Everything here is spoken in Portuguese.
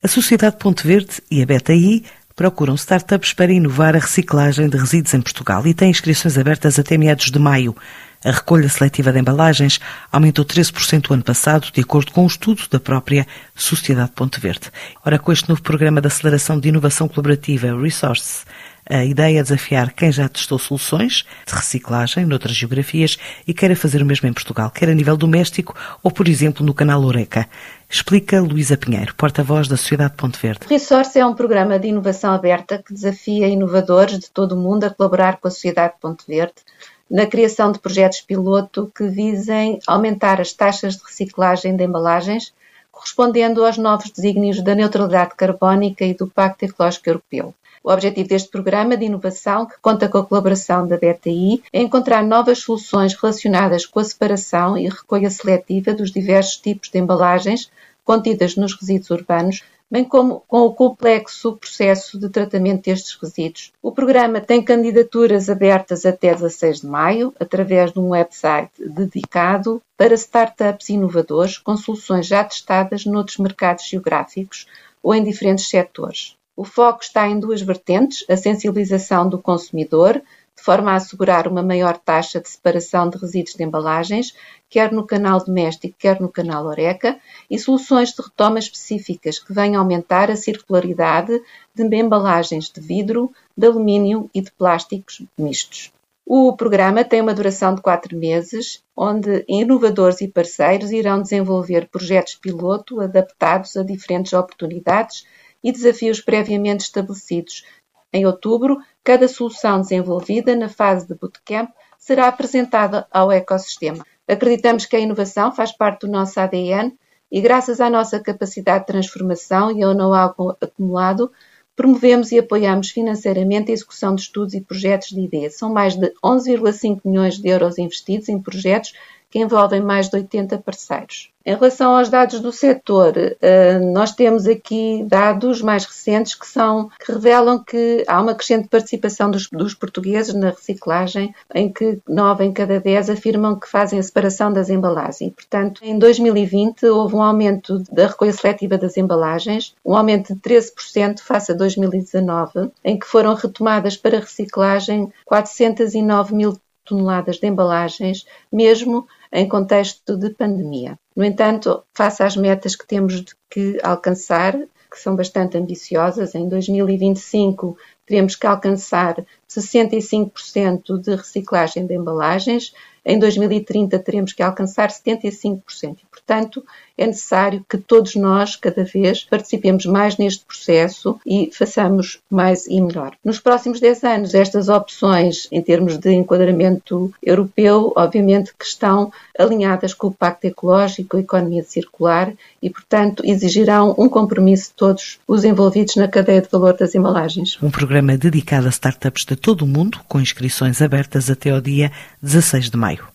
A Sociedade Ponte Verde e a BTI procuram startups para inovar a reciclagem de resíduos em Portugal e têm inscrições abertas até meados de maio. A recolha seletiva de embalagens aumentou 13% o ano passado, de acordo com um estudo da própria Sociedade Ponte Verde. Ora, com este novo programa de aceleração de inovação colaborativa Resource, a ideia é desafiar quem já testou soluções de reciclagem noutras geografias e queira fazer o mesmo em Portugal, quer a nível doméstico ou, por exemplo, no canal Oreca. Explica Luísa Pinheiro, porta-voz da Sociedade Ponte Verde. Resource é um programa de inovação aberta que desafia inovadores de todo o mundo a colaborar com a Sociedade Ponte Verde na criação de projetos piloto que visem aumentar as taxas de reciclagem de embalagens, correspondendo aos novos desígnios da neutralidade carbónica e do Pacto Ecológico Europeu. O objetivo deste programa de inovação, que conta com a colaboração da BTI, é encontrar novas soluções relacionadas com a separação e recolha seletiva dos diversos tipos de embalagens contidas nos resíduos urbanos, bem como com o complexo processo de tratamento destes resíduos. O programa tem candidaturas abertas até 16 de maio, através de um website dedicado para startups inovadores com soluções já testadas noutros mercados geográficos ou em diferentes setores. O foco está em duas vertentes: a sensibilização do consumidor, de forma a assegurar uma maior taxa de separação de resíduos de embalagens, quer no canal doméstico, quer no canal Oreca, e soluções de retoma específicas que venham aumentar a circularidade de embalagens de vidro, de alumínio e de plásticos mistos. O programa tem uma duração de quatro meses, onde inovadores e parceiros irão desenvolver projetos piloto adaptados a diferentes oportunidades e desafios previamente estabelecidos. Em outubro, cada solução desenvolvida na fase de bootcamp será apresentada ao ecossistema. Acreditamos que a inovação faz parte do nosso ADN e, graças à nossa capacidade de transformação e ao know-how acumulado, promovemos e apoiamos financeiramente a execução de estudos e projetos de ideias. São mais de 11,5 milhões de euros investidos em projetos que envolvem mais de 80 parceiros. Em relação aos dados do setor, eh, nós temos aqui dados mais recentes que são que revelam que há uma crescente participação dos, dos portugueses na reciclagem, em que 9 em cada 10 afirmam que fazem a separação das embalagens. Portanto, em 2020 houve um aumento da recolha seletiva das embalagens, um aumento de 13% face a 2019, em que foram retomadas para reciclagem 409 mil toneladas de embalagens, mesmo em contexto de pandemia. No entanto, face às metas que temos que alcançar, que são bastante ambiciosas, em 2025 teremos que alcançar 65% de reciclagem de embalagens, em 2030 teremos que alcançar 75%. E, portanto, é necessário que todos nós, cada vez, participemos mais neste processo e façamos mais e melhor. Nos próximos 10 anos, estas opções, em termos de enquadramento europeu, obviamente que estão alinhadas com o Pacto Ecológico, a economia circular e, portanto, exigirão um compromisso de todos os envolvidos na cadeia de valor das embalagens. Um programa dedicado a startups de todo o mundo, com inscrições abertas até ao dia 16 de maio.